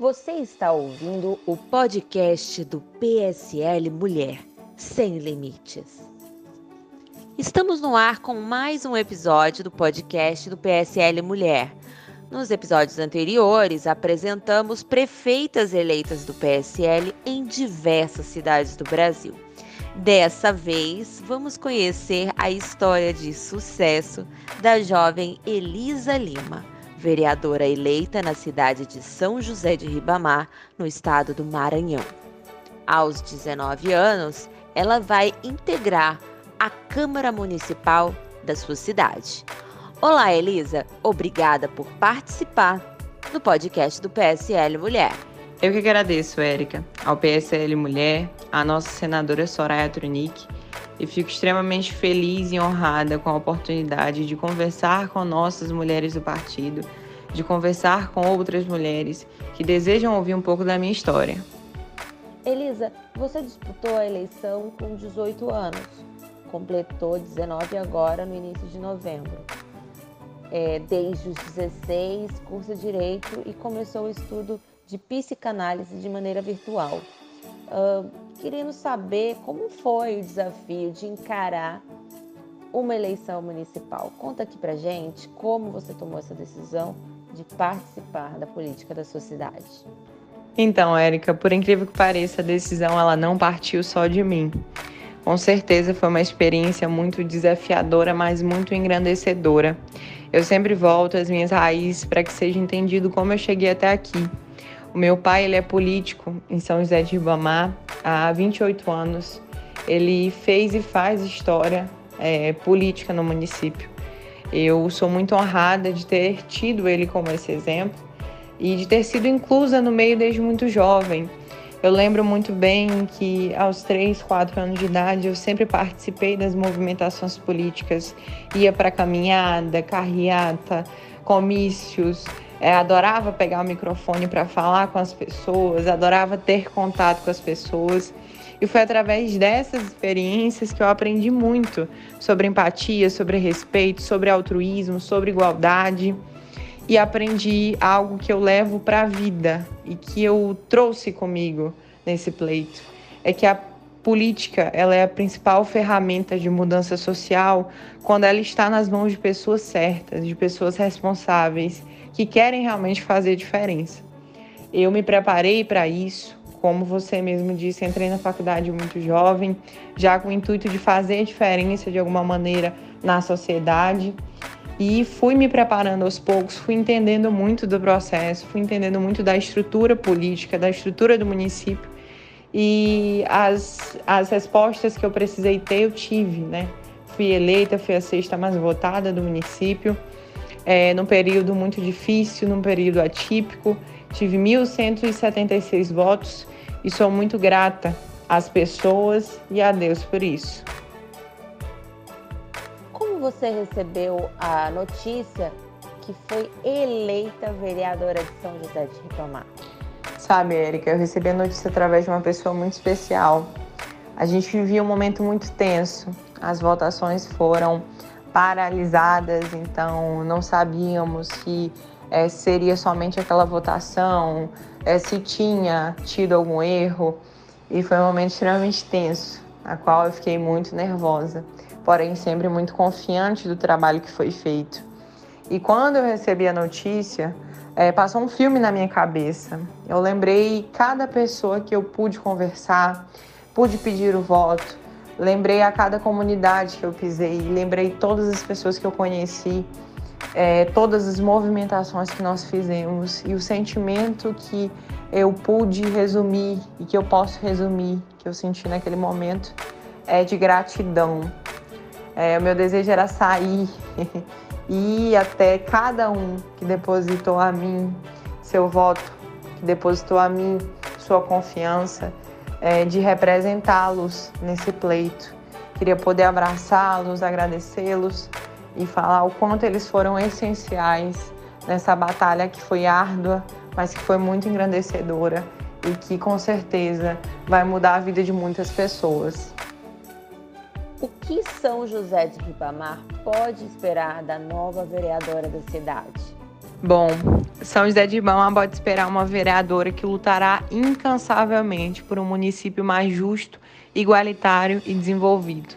Você está ouvindo o podcast do PSL Mulher Sem Limites. Estamos no ar com mais um episódio do podcast do PSL Mulher. Nos episódios anteriores, apresentamos prefeitas eleitas do PSL em diversas cidades do Brasil. Dessa vez, vamos conhecer a história de sucesso da jovem Elisa Lima vereadora eleita na cidade de São José de Ribamar, no estado do Maranhão. Aos 19 anos, ela vai integrar a Câmara Municipal da sua cidade. Olá, Elisa. Obrigada por participar do podcast do PSL Mulher. Eu que agradeço, Érica, ao PSL Mulher, à nossa senadora Soraya Trunic e fico extremamente feliz e honrada com a oportunidade de conversar com nossas mulheres do partido, de conversar com outras mulheres que desejam ouvir um pouco da minha história. Elisa, você disputou a eleição com 18 anos, completou 19 agora no início de novembro. É, desde os 16, cursa Direito e começou o estudo de psicanálise de maneira virtual. Uh, querendo saber como foi o desafio de encarar uma eleição municipal. Conta aqui pra gente como você tomou essa decisão de participar da política da sua cidade. Então, Érica, por incrível que pareça, a decisão ela não partiu só de mim. Com certeza foi uma experiência muito desafiadora, mas muito engrandecedora. Eu sempre volto às minhas raízes para que seja entendido como eu cheguei até aqui. O meu pai ele é político em São José de Ribamar há 28 anos. Ele fez e faz história é, política no município. Eu sou muito honrada de ter tido ele como esse exemplo e de ter sido inclusa no meio desde muito jovem. Eu lembro muito bem que aos 3, 4 anos de idade eu sempre participei das movimentações políticas, ia para caminhada, carreata, comícios, é, adorava pegar o microfone para falar com as pessoas, adorava ter contato com as pessoas. E foi através dessas experiências que eu aprendi muito sobre empatia, sobre respeito, sobre altruísmo, sobre igualdade. E aprendi algo que eu levo para a vida e que eu trouxe comigo nesse pleito. É que a política ela é a principal ferramenta de mudança social quando ela está nas mãos de pessoas certas, de pessoas responsáveis que querem realmente fazer diferença. Eu me preparei para isso, como você mesmo disse, entrei na faculdade muito jovem, já com o intuito de fazer diferença de alguma maneira na sociedade. E fui me preparando aos poucos, fui entendendo muito do processo, fui entendendo muito da estrutura política, da estrutura do município. E as, as respostas que eu precisei ter, eu tive, né? Fui eleita, fui a sexta mais votada do município é, num período muito difícil, num período atípico. Tive 1.176 votos e sou muito grata às pessoas e a Deus por isso. Como você recebeu a notícia que foi eleita vereadora de São José de Ribamar? Sabe, Érica, eu recebi a notícia através de uma pessoa muito especial. A gente vivia um momento muito tenso. As votações foram paralisadas, então não sabíamos se é, seria somente aquela votação, é, se tinha tido algum erro. E foi um momento extremamente tenso, na qual eu fiquei muito nervosa, porém sempre muito confiante do trabalho que foi feito. E quando eu recebi a notícia, é, passou um filme na minha cabeça. Eu lembrei cada pessoa que eu pude conversar, pude pedir o voto, Lembrei a cada comunidade que eu pisei, lembrei todas as pessoas que eu conheci, é, todas as movimentações que nós fizemos e o sentimento que eu pude resumir e que eu posso resumir, que eu senti naquele momento, é de gratidão. É, o meu desejo era sair e ir até cada um que depositou a mim seu voto, que depositou a mim sua confiança é, de representá-los nesse pleito. Queria poder abraçá-los, agradecê-los e falar o quanto eles foram essenciais nessa batalha que foi árdua, mas que foi muito engrandecedora e que com certeza vai mudar a vida de muitas pessoas. O que São José de Ribamar pode esperar da nova vereadora da cidade? Bom, São José de Ribamar pode esperar uma vereadora que lutará incansavelmente por um município mais justo, igualitário e desenvolvido.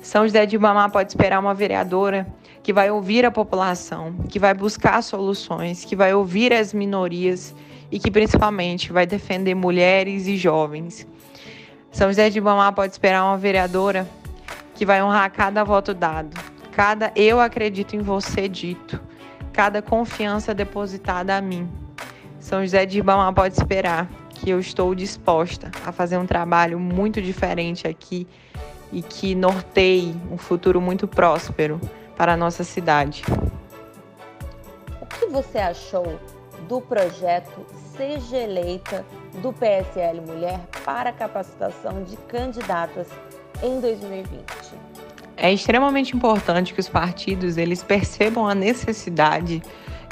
São José de Ribamar pode esperar uma vereadora que vai ouvir a população, que vai buscar soluções, que vai ouvir as minorias e que principalmente vai defender mulheres e jovens. São José de Ribamar pode esperar uma vereadora que vai honrar cada voto dado, cada eu acredito em você dito cada confiança depositada a mim. São José de Ribamar pode esperar que eu estou disposta a fazer um trabalho muito diferente aqui e que norteie um futuro muito próspero para a nossa cidade. O que você achou do projeto Seja Eleita do PSL Mulher para capacitação de candidatas em 2020? É extremamente importante que os partidos eles percebam a necessidade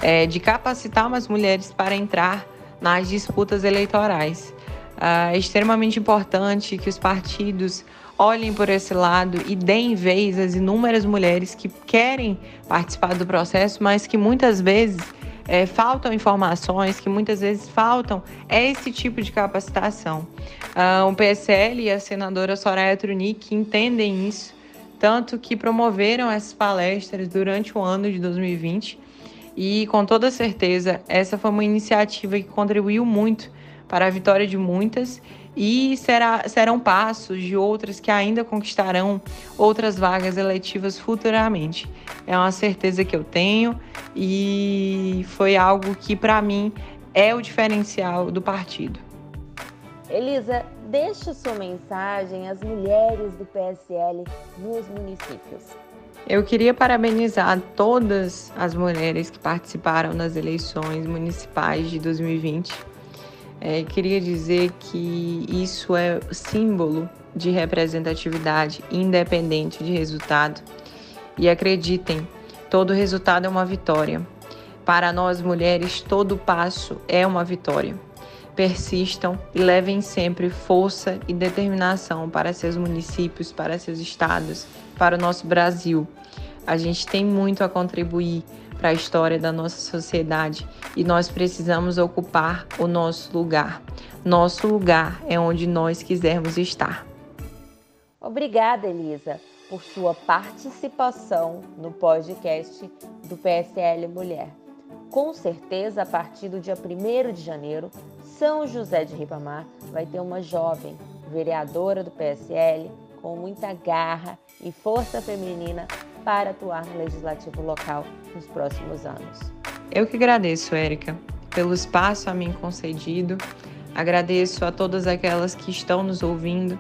é, de capacitar as mulheres para entrar nas disputas eleitorais. É extremamente importante que os partidos olhem por esse lado e deem vez às inúmeras mulheres que querem participar do processo, mas que muitas vezes é, faltam informações, que muitas vezes faltam esse tipo de capacitação. Uh, o PSL e a senadora Soraya Trunic entendem isso tanto que promoveram essas palestras durante o ano de 2020 e com toda certeza essa foi uma iniciativa que contribuiu muito para a vitória de muitas e será, serão passos de outras que ainda conquistarão outras vagas eletivas futuramente. É uma certeza que eu tenho e foi algo que para mim é o diferencial do partido. Elisa, deixe sua mensagem às mulheres do PSL nos municípios. Eu queria parabenizar todas as mulheres que participaram das eleições municipais de 2020. É, queria dizer que isso é símbolo de representatividade independente de resultado. E acreditem, todo resultado é uma vitória. Para nós mulheres, todo passo é uma vitória persistam e levem sempre força e determinação para seus municípios, para seus estados, para o nosso Brasil. A gente tem muito a contribuir para a história da nossa sociedade e nós precisamos ocupar o nosso lugar. Nosso lugar é onde nós quisermos estar. Obrigada, Elisa, por sua participação no podcast do PSL Mulher. Com certeza, a partir do dia 1 de janeiro, São José de Ribamar vai ter uma jovem vereadora do PSL com muita garra e força feminina para atuar no legislativo local nos próximos anos. Eu que agradeço, Érica, pelo espaço a mim concedido. Agradeço a todas aquelas que estão nos ouvindo.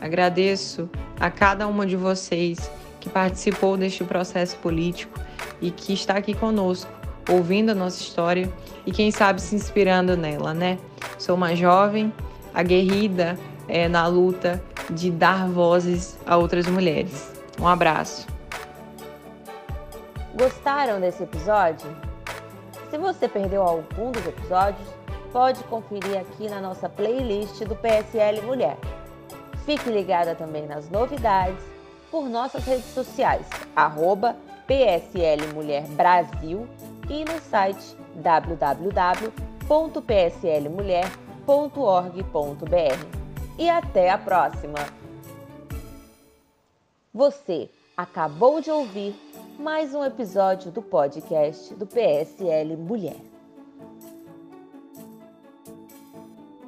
Agradeço a cada uma de vocês que participou deste processo político e que está aqui conosco ouvindo a nossa história e quem sabe se inspirando nela, né? Sou uma jovem aguerrida é, na luta de dar vozes a outras mulheres. Um abraço. Gostaram desse episódio? Se você perdeu algum dos episódios, pode conferir aqui na nossa playlist do PSL Mulher. Fique ligada também nas novidades por nossas redes sociais, arroba PSL Mulher Brasil e no site www.pslmulher.org.br. E até a próxima! Você acabou de ouvir mais um episódio do podcast do PSL Mulher.